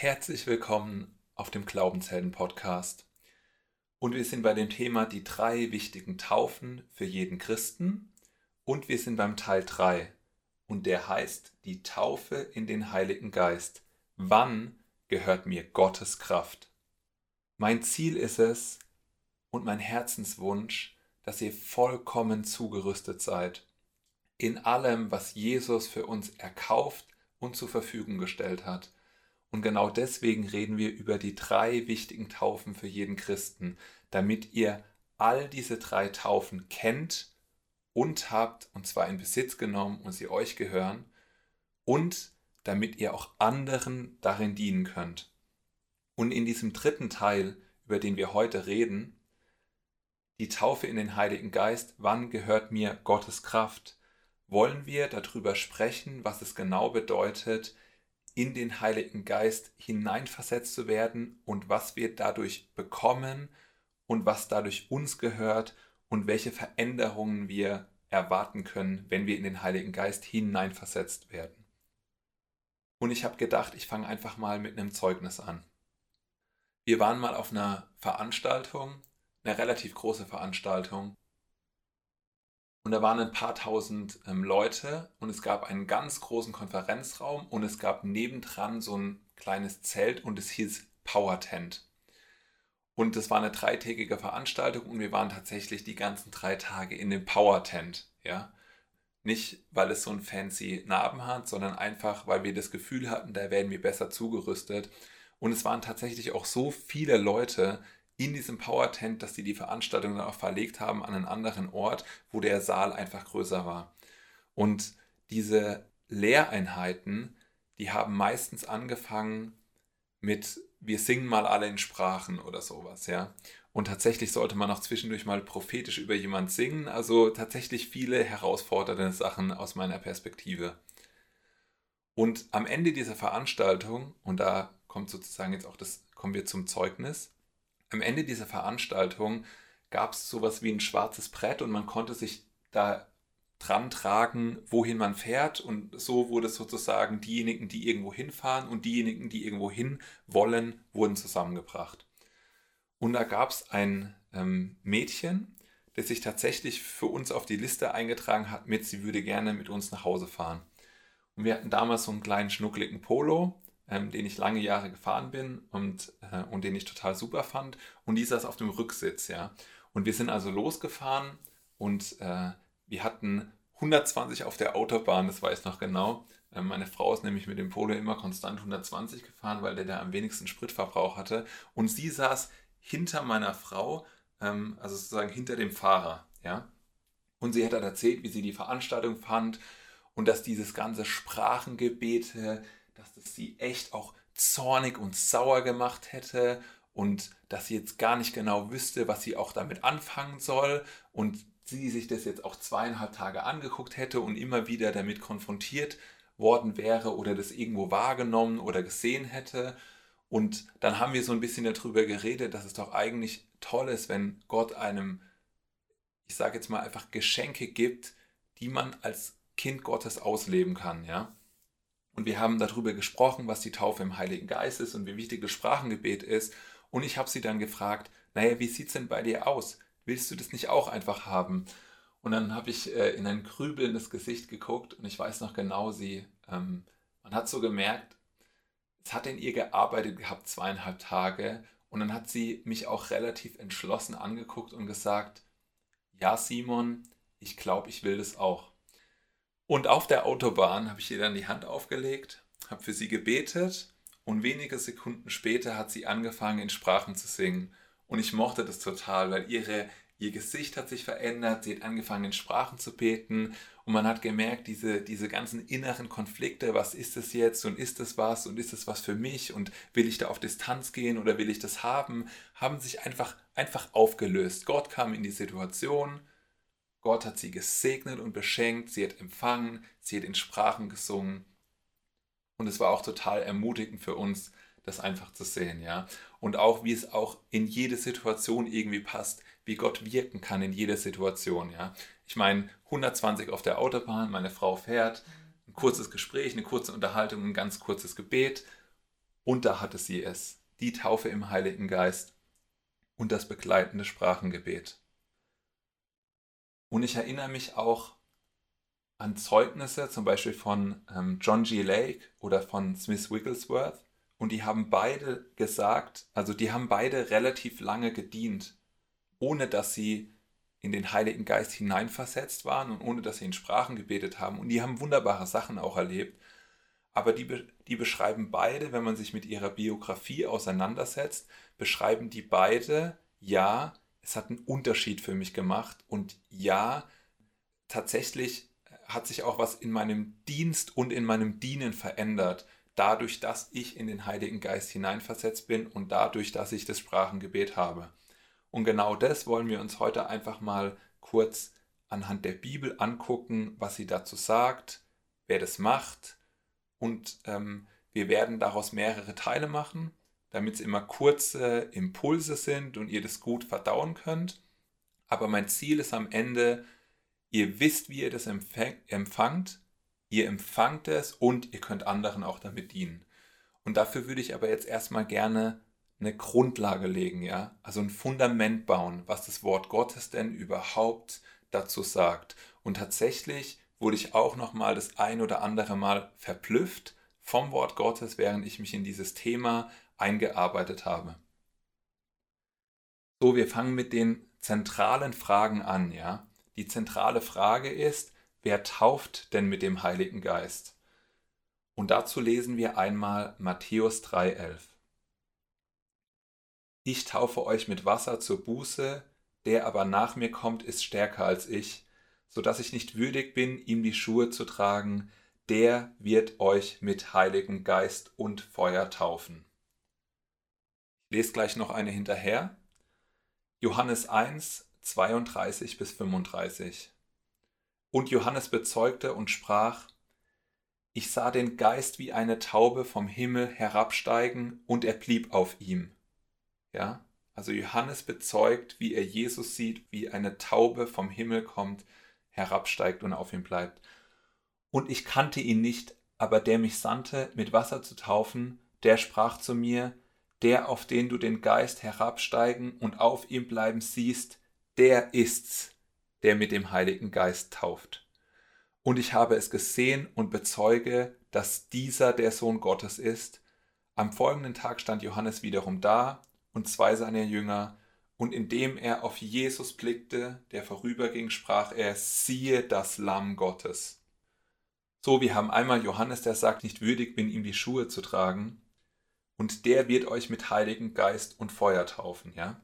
Herzlich willkommen auf dem Glaubenshelden-Podcast. Und wir sind bei dem Thema die drei wichtigen Taufen für jeden Christen. Und wir sind beim Teil 3. Und der heißt die Taufe in den Heiligen Geist. Wann gehört mir Gottes Kraft? Mein Ziel ist es und mein Herzenswunsch, dass ihr vollkommen zugerüstet seid. In allem, was Jesus für uns erkauft und zur Verfügung gestellt hat und genau deswegen reden wir über die drei wichtigen Taufen für jeden Christen, damit ihr all diese drei Taufen kennt und habt, und zwar in Besitz genommen und sie euch gehören, und damit ihr auch anderen darin dienen könnt. Und in diesem dritten Teil, über den wir heute reden, die Taufe in den Heiligen Geist, wann gehört mir Gottes Kraft, wollen wir darüber sprechen, was es genau bedeutet, in den Heiligen Geist hineinversetzt zu werden und was wir dadurch bekommen und was dadurch uns gehört und welche Veränderungen wir erwarten können, wenn wir in den Heiligen Geist hineinversetzt werden. Und ich habe gedacht, ich fange einfach mal mit einem Zeugnis an. Wir waren mal auf einer Veranstaltung, eine relativ große Veranstaltung, und da waren ein paar tausend ähm, Leute und es gab einen ganz großen Konferenzraum und es gab nebendran so ein kleines Zelt und es hieß Power Tent. Und das war eine dreitägige Veranstaltung und wir waren tatsächlich die ganzen drei Tage in dem Power Tent. Ja? Nicht, weil es so einen fancy Narben hat, sondern einfach, weil wir das Gefühl hatten, da werden wir besser zugerüstet. Und es waren tatsächlich auch so viele Leute, in diesem Power Tent, dass die die Veranstaltung dann auch verlegt haben an einen anderen Ort, wo der Saal einfach größer war. Und diese Lehreinheiten, die haben meistens angefangen mit wir singen mal alle in Sprachen oder sowas, ja. Und tatsächlich sollte man auch zwischendurch mal prophetisch über jemand singen, also tatsächlich viele herausfordernde Sachen aus meiner Perspektive. Und am Ende dieser Veranstaltung, und da kommt sozusagen jetzt auch das, kommen wir zum Zeugnis, am Ende dieser Veranstaltung gab es sowas wie ein schwarzes Brett und man konnte sich da dran tragen, wohin man fährt. Und so wurde sozusagen diejenigen, die irgendwo hinfahren und diejenigen, die irgendwo hin wollen, wurden zusammengebracht. Und da gab es ein ähm, Mädchen, das sich tatsächlich für uns auf die Liste eingetragen hat mit, sie würde gerne mit uns nach Hause fahren. Und wir hatten damals so einen kleinen schnuckligen Polo ähm, den ich lange Jahre gefahren bin und, äh, und den ich total super fand. Und die saß auf dem Rücksitz, ja. Und wir sind also losgefahren und äh, wir hatten 120 auf der Autobahn, das weiß ich noch genau. Ähm, meine Frau ist nämlich mit dem Polo immer konstant 120 gefahren, weil der da am wenigsten Spritverbrauch hatte. Und sie saß hinter meiner Frau, ähm, also sozusagen hinter dem Fahrer, ja. Und sie hat dann erzählt, wie sie die Veranstaltung fand und dass dieses ganze Sprachengebete, dass das sie echt auch zornig und sauer gemacht hätte und dass sie jetzt gar nicht genau wüsste, was sie auch damit anfangen soll und sie sich das jetzt auch zweieinhalb Tage angeguckt hätte und immer wieder damit konfrontiert worden wäre oder das irgendwo wahrgenommen oder gesehen hätte. Und dann haben wir so ein bisschen darüber geredet, dass es doch eigentlich toll ist, wenn Gott einem, ich sage jetzt mal einfach Geschenke gibt, die man als Kind Gottes ausleben kann, ja. Und wir haben darüber gesprochen, was die Taufe im Heiligen Geist ist und wie wichtig das Sprachengebet ist. Und ich habe sie dann gefragt, naja, wie sieht es denn bei dir aus? Willst du das nicht auch einfach haben? Und dann habe ich äh, in ein grübelndes Gesicht geguckt und ich weiß noch genau, sie, ähm, man hat so gemerkt, es hat in ihr gearbeitet gehabt, zweieinhalb Tage. Und dann hat sie mich auch relativ entschlossen angeguckt und gesagt, ja Simon, ich glaube, ich will das auch. Und auf der Autobahn habe ich ihr dann die Hand aufgelegt, habe für sie gebetet und wenige Sekunden später hat sie angefangen in Sprachen zu singen. Und ich mochte das total, weil ihre, ihr Gesicht hat sich verändert, sie hat angefangen in Sprachen zu beten und man hat gemerkt, diese, diese ganzen inneren Konflikte, was ist es jetzt und ist es was und ist es was für mich und will ich da auf Distanz gehen oder will ich das haben, haben sich einfach, einfach aufgelöst. Gott kam in die Situation, Gott hat sie gesegnet und beschenkt, sie hat empfangen, sie hat in Sprachen gesungen. Und es war auch total ermutigend für uns, das einfach zu sehen, ja. Und auch, wie es auch in jede Situation irgendwie passt, wie Gott wirken kann in jeder Situation, ja. Ich meine, 120 auf der Autobahn, meine Frau fährt, ein kurzes Gespräch, eine kurze Unterhaltung, ein ganz kurzes Gebet Und da hatte sie es, die Taufe im Heiligen Geist und das begleitende Sprachengebet. Und ich erinnere mich auch an Zeugnisse, zum Beispiel von ähm, John G. Lake oder von Smith Wigglesworth. Und die haben beide gesagt, also die haben beide relativ lange gedient, ohne dass sie in den Heiligen Geist hineinversetzt waren und ohne dass sie in Sprachen gebetet haben. Und die haben wunderbare Sachen auch erlebt. Aber die, die beschreiben beide, wenn man sich mit ihrer Biografie auseinandersetzt, beschreiben die beide, ja, es hat einen Unterschied für mich gemacht. Und ja, tatsächlich hat sich auch was in meinem Dienst und in meinem Dienen verändert, dadurch, dass ich in den Heiligen Geist hineinversetzt bin und dadurch, dass ich das Sprachengebet habe. Und genau das wollen wir uns heute einfach mal kurz anhand der Bibel angucken, was sie dazu sagt, wer das macht. Und ähm, wir werden daraus mehrere Teile machen, damit es immer kurze Impulse sind und ihr das gut verdauen könnt. Aber mein Ziel ist am Ende, ihr wisst, wie ihr das empfangt, ihr empfangt es und ihr könnt anderen auch damit dienen. Und dafür würde ich aber jetzt erstmal gerne eine Grundlage legen, ja, also ein Fundament bauen, was das Wort Gottes denn überhaupt dazu sagt. Und tatsächlich wurde ich auch noch mal das ein oder andere Mal verblüfft vom Wort Gottes, während ich mich in dieses Thema eingearbeitet habe. So, wir fangen mit den zentralen Fragen an, ja. Die zentrale Frage ist, wer tauft denn mit dem Heiligen Geist? Und dazu lesen wir einmal Matthäus 3,11. Ich taufe euch mit Wasser zur Buße, der aber nach mir kommt, ist stärker als ich, so dass ich nicht würdig bin, ihm die Schuhe zu tragen, der wird euch mit Heiligem Geist und Feuer taufen. Lese gleich noch eine hinterher. Johannes 1, 32 bis 35. Und Johannes bezeugte und sprach, ich sah den Geist wie eine Taube vom Himmel herabsteigen, und er blieb auf ihm. Ja, also Johannes bezeugt, wie er Jesus sieht, wie eine Taube vom Himmel kommt, herabsteigt und auf ihm bleibt. Und ich kannte ihn nicht, aber der mich sandte, mit Wasser zu taufen, der sprach zu mir, der, auf den du den Geist herabsteigen und auf ihm bleiben siehst, der ist's, der mit dem Heiligen Geist tauft. Und ich habe es gesehen und bezeuge, dass dieser der Sohn Gottes ist. Am folgenden Tag stand Johannes wiederum da und zwei seiner Jünger, und indem er auf Jesus blickte, der vorüberging, sprach er, siehe das Lamm Gottes. So, wir haben einmal Johannes, der sagt, nicht würdig bin, ihm die Schuhe zu tragen, und der wird euch mit Heiligen Geist und Feuer taufen, ja?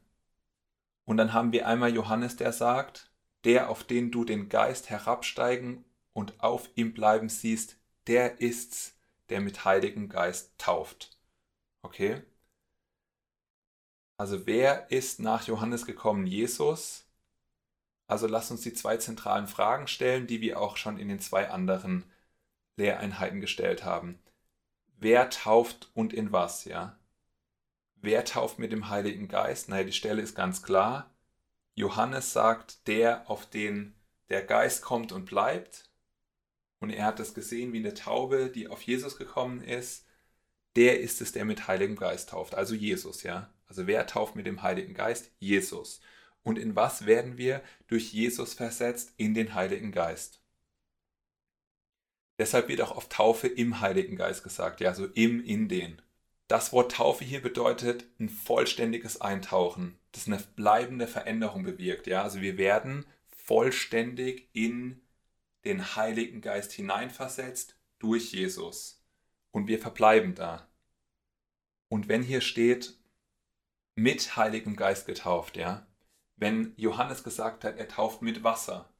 Und dann haben wir einmal Johannes, der sagt, der, auf den du den Geist herabsteigen und auf ihm bleiben siehst, der ist's, der mit Heiligem Geist tauft. Okay? Also wer ist nach Johannes gekommen? Jesus. Also lass uns die zwei zentralen Fragen stellen, die wir auch schon in den zwei anderen Lehreinheiten gestellt haben. Wer tauft und in was, ja? Wer tauft mit dem Heiligen Geist? Naja, die Stelle ist ganz klar. Johannes sagt, der, auf den der Geist kommt und bleibt. Und er hat das gesehen wie eine Taube, die auf Jesus gekommen ist. Der ist es, der mit Heiligem Geist tauft, also Jesus, ja. Also wer tauft mit dem Heiligen Geist? Jesus. Und in was werden wir durch Jesus versetzt? In den Heiligen Geist. Deshalb wird auch oft Taufe im Heiligen Geist gesagt, ja, also im, in den. Das Wort Taufe hier bedeutet ein vollständiges Eintauchen, das eine bleibende Veränderung bewirkt. Ja? Also wir werden vollständig in den Heiligen Geist hineinversetzt durch Jesus. Und wir verbleiben da. Und wenn hier steht, mit Heiligem Geist getauft, ja, wenn Johannes gesagt hat, er tauft mit Wasser,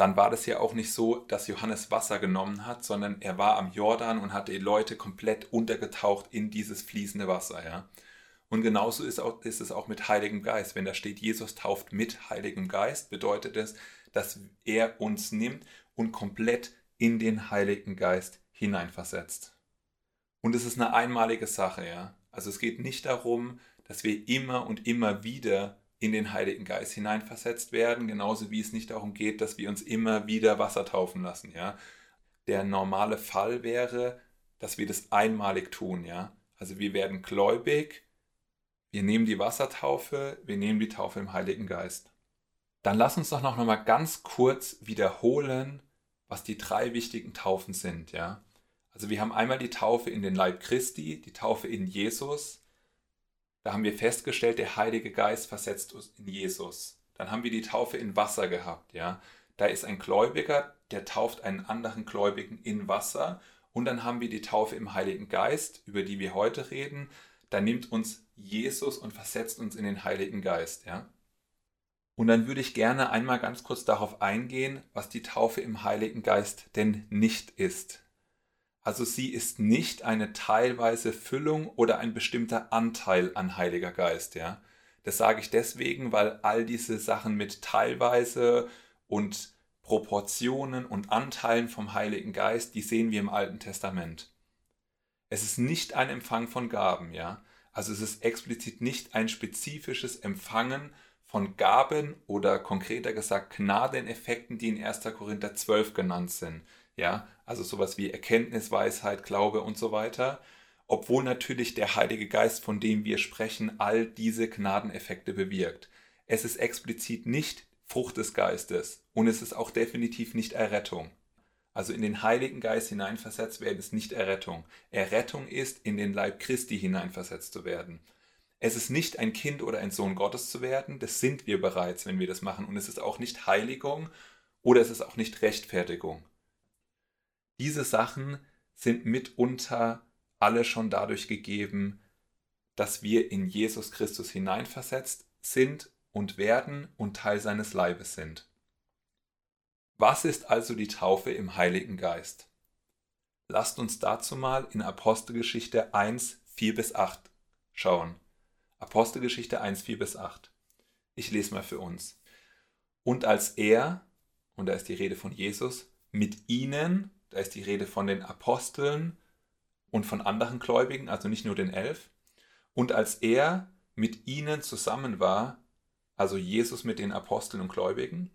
dann war das ja auch nicht so, dass Johannes Wasser genommen hat, sondern er war am Jordan und hat die Leute komplett untergetaucht in dieses fließende Wasser, ja. Und genauso ist, auch, ist es auch mit Heiligem Geist. Wenn da steht, Jesus tauft mit Heiligem Geist, bedeutet es, dass er uns nimmt und komplett in den Heiligen Geist hineinversetzt. Und es ist eine einmalige Sache, ja. Also es geht nicht darum, dass wir immer und immer wieder in den Heiligen Geist hineinversetzt werden, genauso wie es nicht darum geht, dass wir uns immer wieder Wasser taufen lassen, ja. Der normale Fall wäre, dass wir das einmalig tun, ja. Also wir werden gläubig, wir nehmen die Wassertaufe, wir nehmen die Taufe im Heiligen Geist. Dann lass uns doch noch mal ganz kurz wiederholen, was die drei wichtigen Taufen sind, ja? Also wir haben einmal die Taufe in den Leib Christi, die Taufe in Jesus. Da haben wir festgestellt, der Heilige Geist versetzt uns in Jesus. Dann haben wir die Taufe in Wasser gehabt, ja? Da ist ein Gläubiger, der tauft einen anderen Gläubigen in Wasser. Und dann haben wir die Taufe im Heiligen Geist, über die wir heute reden. Da nimmt uns Jesus und versetzt uns in den Heiligen Geist, ja? Und dann würde ich gerne einmal ganz kurz darauf eingehen, was die Taufe im Heiligen Geist denn nicht ist. Also sie ist nicht eine teilweise Füllung oder ein bestimmter Anteil an Heiliger Geist, ja. Das sage ich deswegen, weil all diese Sachen mit teilweise und Proportionen und Anteilen vom Heiligen Geist, die sehen wir im Alten Testament. Es ist nicht ein Empfang von Gaben, ja. Also es ist explizit nicht ein spezifisches Empfangen von Gaben oder konkreter gesagt Gnadeneffekten, die in 1. Korinther 12 genannt sind. Ja, also sowas wie Erkenntnis, Weisheit, Glaube und so weiter. Obwohl natürlich der Heilige Geist, von dem wir sprechen, all diese Gnadeneffekte bewirkt. Es ist explizit nicht Frucht des Geistes und es ist auch definitiv nicht Errettung. Also in den Heiligen Geist hineinversetzt werden ist nicht Errettung. Errettung ist, in den Leib Christi hineinversetzt zu werden. Es ist nicht ein Kind oder ein Sohn Gottes zu werden, das sind wir bereits, wenn wir das machen. Und es ist auch nicht Heiligung oder es ist auch nicht Rechtfertigung. Diese Sachen sind mitunter alle schon dadurch gegeben, dass wir in Jesus Christus hineinversetzt sind und werden und Teil seines Leibes sind. Was ist also die Taufe im Heiligen Geist? Lasst uns dazu mal in Apostelgeschichte 1, 4 bis 8 schauen. Apostelgeschichte 1, 4 bis 8. Ich lese mal für uns. Und als er, und da ist die Rede von Jesus, mit ihnen, da ist die Rede von den Aposteln und von anderen Gläubigen, also nicht nur den elf, und als er mit ihnen zusammen war, also Jesus mit den Aposteln und Gläubigen,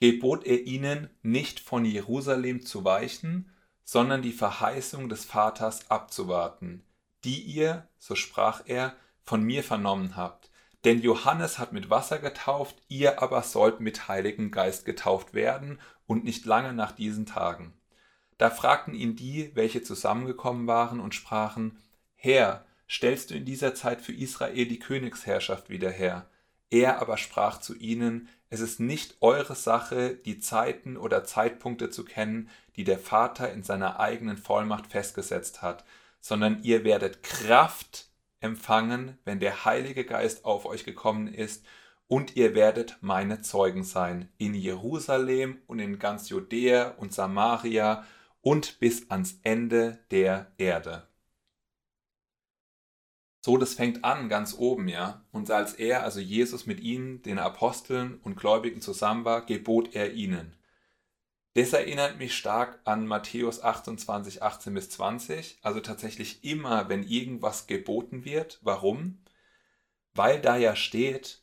gebot er ihnen nicht von Jerusalem zu weichen, sondern die Verheißung des Vaters abzuwarten, die ihr, so sprach er, von mir vernommen habt. Denn Johannes hat mit Wasser getauft, ihr aber sollt mit Heiligen Geist getauft werden und nicht lange nach diesen Tagen. Da fragten ihn die, welche zusammengekommen waren und sprachen, Herr, stellst du in dieser Zeit für Israel die Königsherrschaft wieder her? Er aber sprach zu ihnen, es ist nicht eure Sache, die Zeiten oder Zeitpunkte zu kennen, die der Vater in seiner eigenen Vollmacht festgesetzt hat, sondern ihr werdet Kraft empfangen, wenn der Heilige Geist auf euch gekommen ist, und ihr werdet meine Zeugen sein in Jerusalem und in ganz Judäa und Samaria und bis ans Ende der Erde. So, das fängt an ganz oben, ja. Und als er, also Jesus mit ihnen, den Aposteln und Gläubigen zusammen war, gebot er ihnen. Das erinnert mich stark an Matthäus 28, 18 bis 20. Also tatsächlich immer, wenn irgendwas geboten wird. Warum? Weil da ja steht,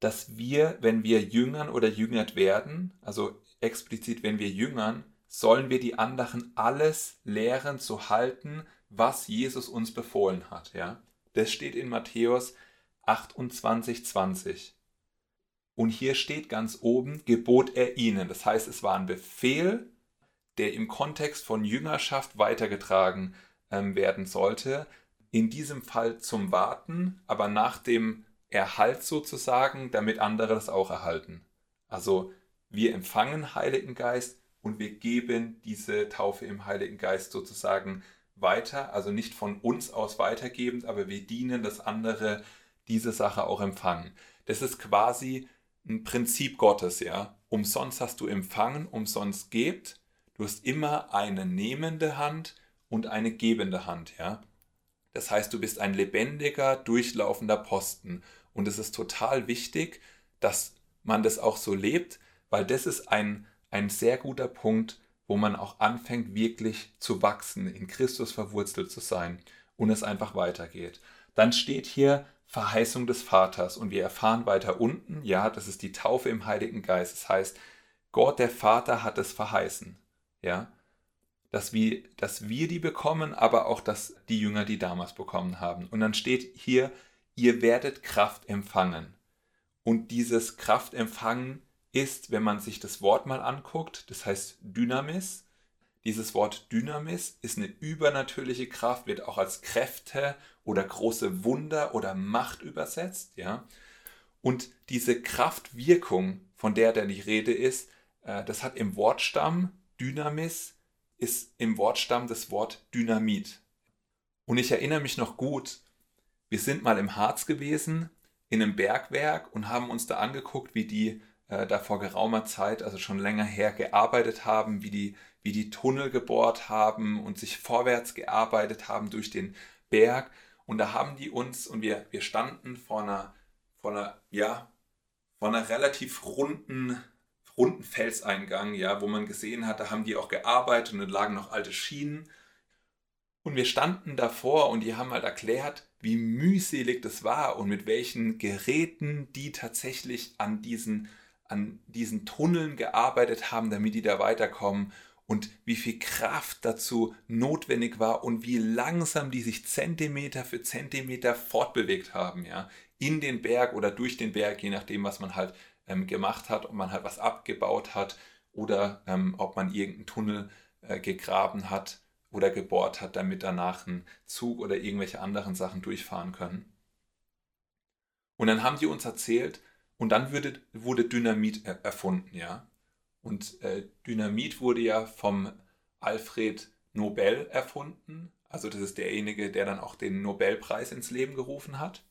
dass wir, wenn wir jüngern oder jüngert werden, also explizit, wenn wir jüngern, sollen wir die anderen alles lehren zu halten, was Jesus uns befohlen hat. Ja? Das steht in Matthäus 28, 20. Und hier steht ganz oben, gebot er ihnen. Das heißt, es war ein Befehl, der im Kontext von Jüngerschaft weitergetragen ähm, werden sollte. In diesem Fall zum Warten, aber nach dem Erhalt sozusagen, damit andere das auch erhalten. Also wir empfangen Heiligen Geist und wir geben diese Taufe im Heiligen Geist sozusagen weiter, also nicht von uns aus weitergebend, aber wir dienen, dass andere diese Sache auch empfangen. Das ist quasi ein Prinzip Gottes, ja. Umsonst hast du empfangen, umsonst gebt. Du hast immer eine nehmende Hand und eine gebende Hand, ja. Das heißt, du bist ein lebendiger, durchlaufender Posten. Und es ist total wichtig, dass man das auch so lebt, weil das ist ein, ein sehr guter Punkt, wo man auch anfängt, wirklich zu wachsen, in Christus verwurzelt zu sein und es einfach weitergeht. Dann steht hier, Verheißung des Vaters. Und wir erfahren weiter unten, ja, das ist die Taufe im Heiligen Geist. Das heißt, Gott der Vater hat es verheißen. Ja. dass wir, dass wir die bekommen, aber auch, dass die Jünger die damals bekommen haben. Und dann steht hier, ihr werdet Kraft empfangen. Und dieses Kraftempfangen ist, wenn man sich das Wort mal anguckt, das heißt Dynamis. Dieses Wort Dynamis ist eine übernatürliche Kraft, wird auch als Kräfte oder große Wunder oder Macht übersetzt, ja. Und diese Kraftwirkung, von der da die Rede ist, äh, das hat im Wortstamm Dynamis ist im Wortstamm das Wort Dynamit. Und ich erinnere mich noch gut, wir sind mal im Harz gewesen, in einem Bergwerk und haben uns da angeguckt, wie die äh, da vor geraumer Zeit, also schon länger her, gearbeitet haben, wie die, wie die Tunnel gebohrt haben und sich vorwärts gearbeitet haben durch den Berg. Und da haben die uns, und wir, wir standen vor einer, vor einer, ja, vor einer relativ runden, runden Felseingang, ja, wo man gesehen hat, da haben die auch gearbeitet und da lagen noch alte Schienen. Und wir standen davor und die haben halt erklärt, wie mühselig das war und mit welchen Geräten die tatsächlich an diesen, an diesen Tunneln gearbeitet haben, damit die da weiterkommen und wie viel Kraft dazu notwendig war und wie langsam die sich Zentimeter für Zentimeter fortbewegt haben, ja, in den Berg oder durch den Berg, je nachdem, was man halt ähm, gemacht hat, ob man halt was abgebaut hat oder ähm, ob man irgendeinen Tunnel äh, gegraben hat oder gebohrt hat, damit danach ein Zug oder irgendwelche anderen Sachen durchfahren können. Und dann haben die uns erzählt, und dann wurde, wurde Dynamit erfunden, ja. Und äh, Dynamit wurde ja vom Alfred Nobel erfunden. Also das ist derjenige, der dann auch den Nobelpreis ins Leben gerufen hat.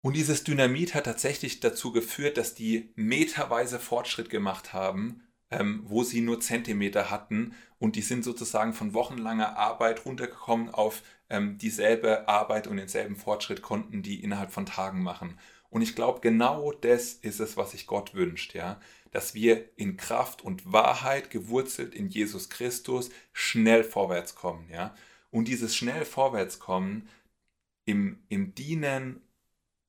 Und dieses Dynamit hat tatsächlich dazu geführt, dass die meterweise Fortschritt gemacht haben, ähm, wo sie nur Zentimeter hatten. Und die sind sozusagen von wochenlanger Arbeit runtergekommen auf ähm, dieselbe Arbeit und denselben Fortschritt konnten die innerhalb von Tagen machen. Und ich glaube, genau das ist es, was sich Gott wünscht, ja. Dass wir in Kraft und Wahrheit, gewurzelt in Jesus Christus, schnell vorwärts kommen, ja. Und dieses schnell vorwärtskommen im, im Dienen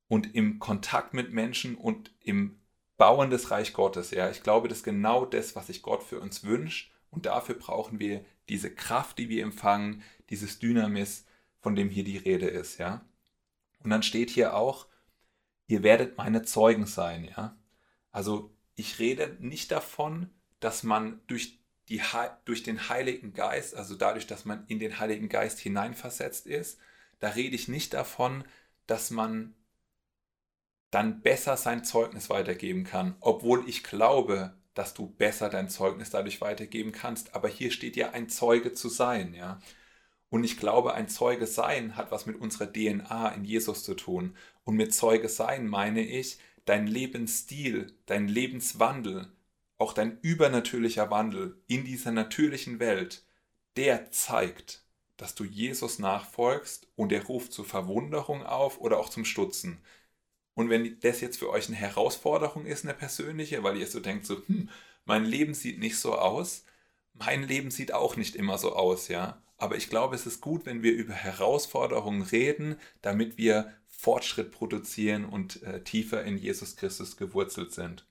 und im Kontakt mit Menschen und im Bauen des Reich Gottes, ja. Ich glaube, das ist genau das, was sich Gott für uns wünscht. Und dafür brauchen wir diese Kraft, die wir empfangen, dieses Dynamis, von dem hier die Rede ist, ja. Und dann steht hier auch, ihr werdet meine Zeugen sein, ja. Also ich rede nicht davon, dass man durch, die, durch den Heiligen Geist, also dadurch, dass man in den Heiligen Geist hineinversetzt ist, da rede ich nicht davon, dass man dann besser sein Zeugnis weitergeben kann, obwohl ich glaube, dass du besser dein Zeugnis dadurch weitergeben kannst. Aber hier steht ja ein Zeuge zu sein, ja. Und ich glaube, ein Zeuge sein hat was mit unserer DNA in Jesus zu tun. Und mit Zeuge sein meine ich, dein Lebensstil, dein Lebenswandel, auch dein übernatürlicher Wandel in dieser natürlichen Welt, der zeigt, dass du Jesus nachfolgst und er ruft zur Verwunderung auf oder auch zum Stutzen. Und wenn das jetzt für euch eine Herausforderung ist, eine persönliche, weil ihr so denkt, so, hm, mein Leben sieht nicht so aus, mein Leben sieht auch nicht immer so aus, ja. Aber ich glaube, es ist gut, wenn wir über Herausforderungen reden, damit wir Fortschritt produzieren und äh, tiefer in Jesus Christus gewurzelt sind.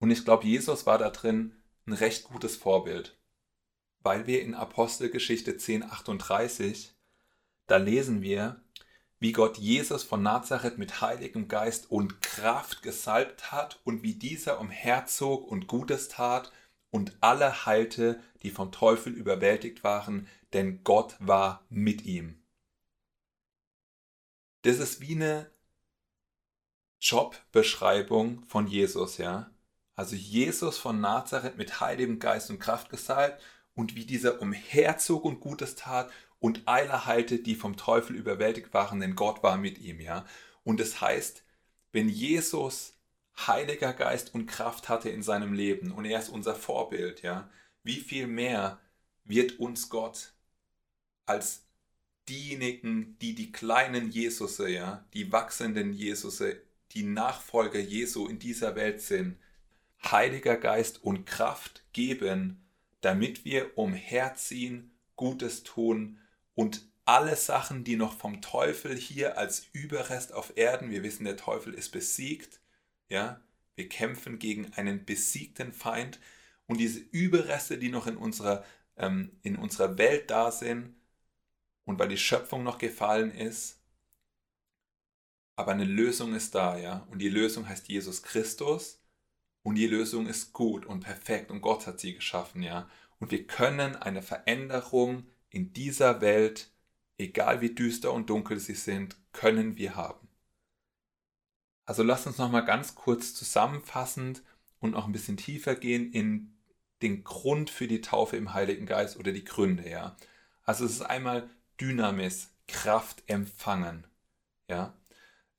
Und ich glaube, Jesus war da drin ein recht gutes Vorbild, weil wir in Apostelgeschichte 10.38, da lesen wir, wie Gott Jesus von Nazareth mit heiligem Geist und Kraft gesalbt hat und wie dieser umherzog und Gutes tat und alle heilte, die vom Teufel überwältigt waren, denn Gott war mit ihm. Das ist wie eine Jobbeschreibung von Jesus, ja. Also Jesus von Nazareth mit heiligem Geist und Kraft gesalbt und wie dieser umherzog und Gutes tat und alle heilte, die vom Teufel überwältigt waren, denn Gott war mit ihm, ja. Und es das heißt, wenn Jesus Heiliger Geist und Kraft hatte in seinem Leben. Und er ist unser Vorbild, ja, wie viel mehr wird uns Gott als diejenigen, die die kleinen Jesusse, ja, die wachsenden Jesusse, die Nachfolger Jesu in dieser Welt sind, Heiliger Geist und Kraft geben, damit wir umherziehen, Gutes tun und alle Sachen, die noch vom Teufel hier als Überrest auf Erden, wir wissen, der Teufel ist besiegt, ja, wir kämpfen gegen einen besiegten Feind und diese Überreste, die noch in unserer, ähm, in unserer Welt da sind und weil die Schöpfung noch gefallen ist, aber eine Lösung ist da, ja. Und die Lösung heißt Jesus Christus. Und die Lösung ist gut und perfekt und Gott hat sie geschaffen, ja. Und wir können eine Veränderung in dieser Welt, egal wie düster und dunkel sie sind, können wir haben. Also lasst uns nochmal ganz kurz zusammenfassend und noch ein bisschen tiefer gehen in den Grund für die Taufe im Heiligen Geist oder die Gründe, ja. Also es ist einmal Dynamis, Kraft empfangen, ja.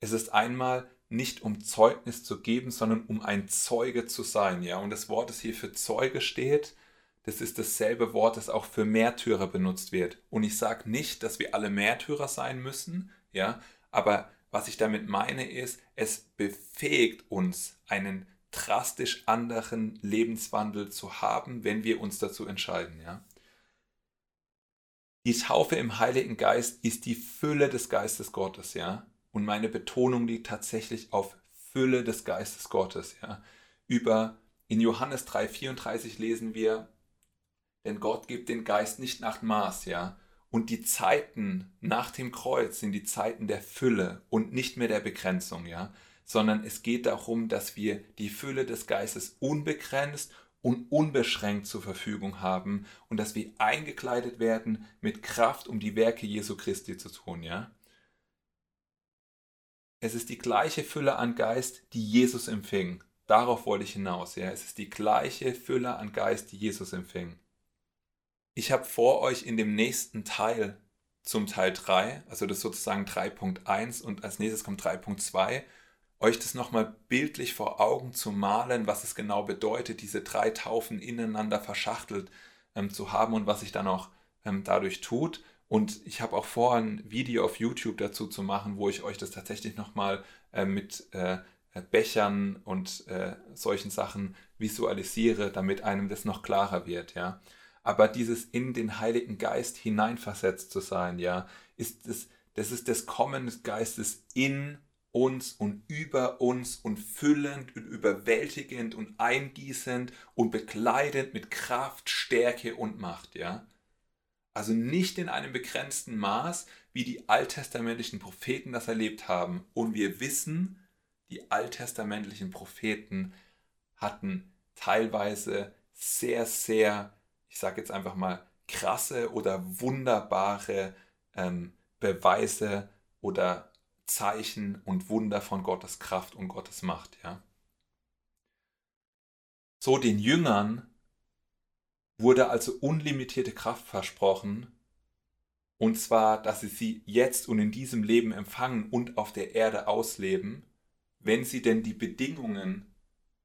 Es ist einmal nicht um Zeugnis zu geben, sondern um ein Zeuge zu sein, ja. Und das Wort, das hier für Zeuge steht, das ist dasselbe Wort, das auch für Märtyrer benutzt wird. Und ich sage nicht, dass wir alle Märtyrer sein müssen, ja, aber was ich damit meine ist, es befähigt uns, einen drastisch anderen Lebenswandel zu haben, wenn wir uns dazu entscheiden, ja. Die Taufe im Heiligen Geist ist die Fülle des Geistes Gottes, ja. Und meine Betonung liegt tatsächlich auf Fülle des Geistes Gottes, ja. Über in Johannes 3,34 lesen wir, denn Gott gibt den Geist nicht nach Maß, ja. Und die Zeiten nach dem Kreuz sind die Zeiten der Fülle und nicht mehr der Begrenzung, ja. Sondern es geht darum, dass wir die Fülle des Geistes unbegrenzt und unbeschränkt zur Verfügung haben und dass wir eingekleidet werden mit Kraft, um die Werke Jesu Christi zu tun, ja. Es ist die gleiche Fülle an Geist, die Jesus empfing. Darauf wollte ich hinaus, ja. Es ist die gleiche Fülle an Geist, die Jesus empfing. Ich habe vor euch in dem nächsten Teil zum Teil 3, also das sozusagen 3.1 und als nächstes kommt 3.2, euch das nochmal bildlich vor Augen zu malen, was es genau bedeutet, diese drei Taufen ineinander verschachtelt ähm, zu haben und was sich dann auch ähm, dadurch tut. Und ich habe auch vor, ein Video auf YouTube dazu zu machen, wo ich euch das tatsächlich nochmal äh, mit äh, Bechern und äh, solchen Sachen visualisiere, damit einem das noch klarer wird, ja aber dieses in den Heiligen Geist hineinversetzt zu sein, ja, ist das, das ist das Kommen des Geistes in uns und über uns und füllend und überwältigend und eingießend und bekleidend mit Kraft, Stärke und Macht, ja. Also nicht in einem begrenzten Maß, wie die alttestamentlichen Propheten das erlebt haben. Und wir wissen, die alttestamentlichen Propheten hatten teilweise sehr, sehr ich sage jetzt einfach mal, krasse oder wunderbare ähm, Beweise oder Zeichen und Wunder von Gottes Kraft und Gottes Macht, ja. So den Jüngern wurde also unlimitierte Kraft versprochen, und zwar, dass sie sie jetzt und in diesem Leben empfangen und auf der Erde ausleben, wenn sie denn die Bedingungen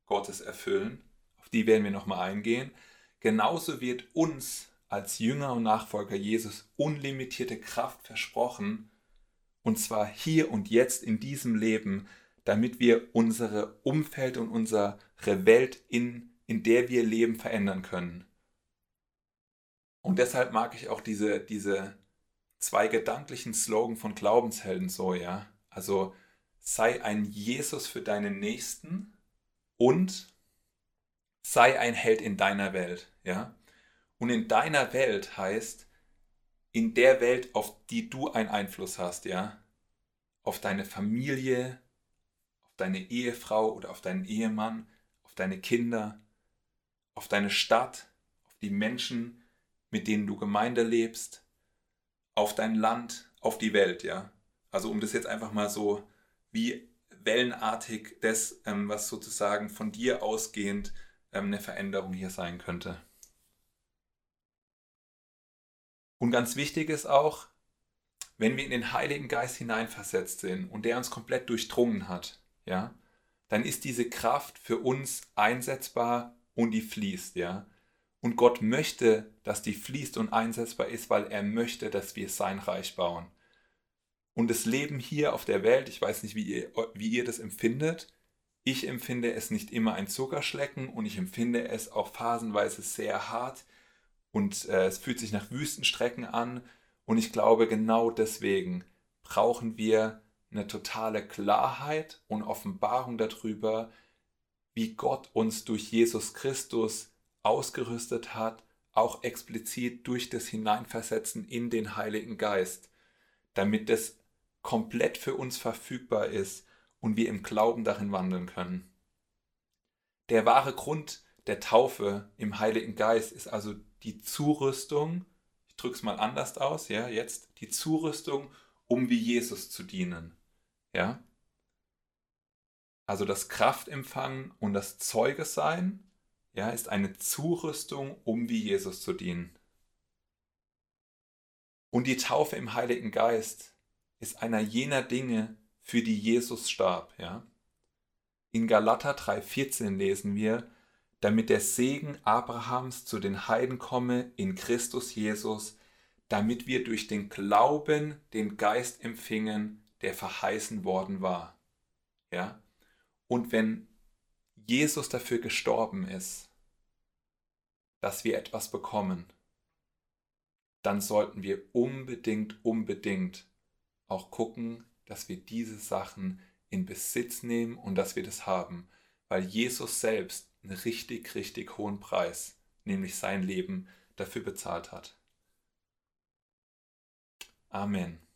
Gottes erfüllen, auf die werden wir nochmal eingehen, Genauso wird uns als Jünger und Nachfolger Jesus unlimitierte Kraft versprochen, und zwar hier und jetzt in diesem Leben, damit wir unsere Umfeld und unsere Welt, in, in der wir leben, verändern können. Und deshalb mag ich auch diese, diese zwei gedanklichen Slogan von Glaubenshelden so, ja. Also sei ein Jesus für deinen Nächsten und sei ein Held in deiner Welt, ja? Und in deiner Welt heißt in der Welt, auf die du einen Einfluss hast, ja? Auf deine Familie, auf deine Ehefrau oder auf deinen Ehemann, auf deine Kinder, auf deine Stadt, auf die Menschen, mit denen du Gemeinde lebst, auf dein Land, auf die Welt, ja? Also um das jetzt einfach mal so wie wellenartig das, ähm, was sozusagen von dir ausgehend ähm, eine Veränderung hier sein könnte. Und ganz wichtig ist auch, wenn wir in den Heiligen Geist hineinversetzt sind und der uns komplett durchdrungen hat, ja, dann ist diese Kraft für uns einsetzbar und die fließt, ja. Und Gott möchte, dass die fließt und einsetzbar ist, weil er möchte, dass wir sein Reich bauen. Und das Leben hier auf der Welt, ich weiß nicht, wie ihr, wie ihr das empfindet, ich empfinde es nicht immer ein Zuckerschlecken und ich empfinde es auch phasenweise sehr hart und äh, es fühlt sich nach Wüstenstrecken an und ich glaube genau deswegen brauchen wir eine totale Klarheit und Offenbarung darüber, wie Gott uns durch Jesus Christus ausgerüstet hat, auch explizit durch das Hineinversetzen in den Heiligen Geist, damit es komplett für uns verfügbar ist und wir im Glauben darin wandeln können. Der wahre Grund der Taufe im Heiligen Geist ist also die Zurüstung, ich drücke es mal anders aus, ja, jetzt die Zurüstung, um wie Jesus zu dienen. Ja? Also das Kraftempfangen und das Zeugesein ja, ist eine Zurüstung, um wie Jesus zu dienen. Und die Taufe im Heiligen Geist ist einer jener Dinge, für die Jesus starb. Ja? In Galater 3,14 lesen wir, damit der Segen Abrahams zu den Heiden komme in Christus Jesus, damit wir durch den Glauben den Geist empfingen, der verheißen worden war. Ja? Und wenn Jesus dafür gestorben ist, dass wir etwas bekommen, dann sollten wir unbedingt, unbedingt auch gucken, dass wir diese Sachen in Besitz nehmen und dass wir das haben, weil Jesus selbst einen richtig, richtig hohen Preis, nämlich sein Leben, dafür bezahlt hat. Amen.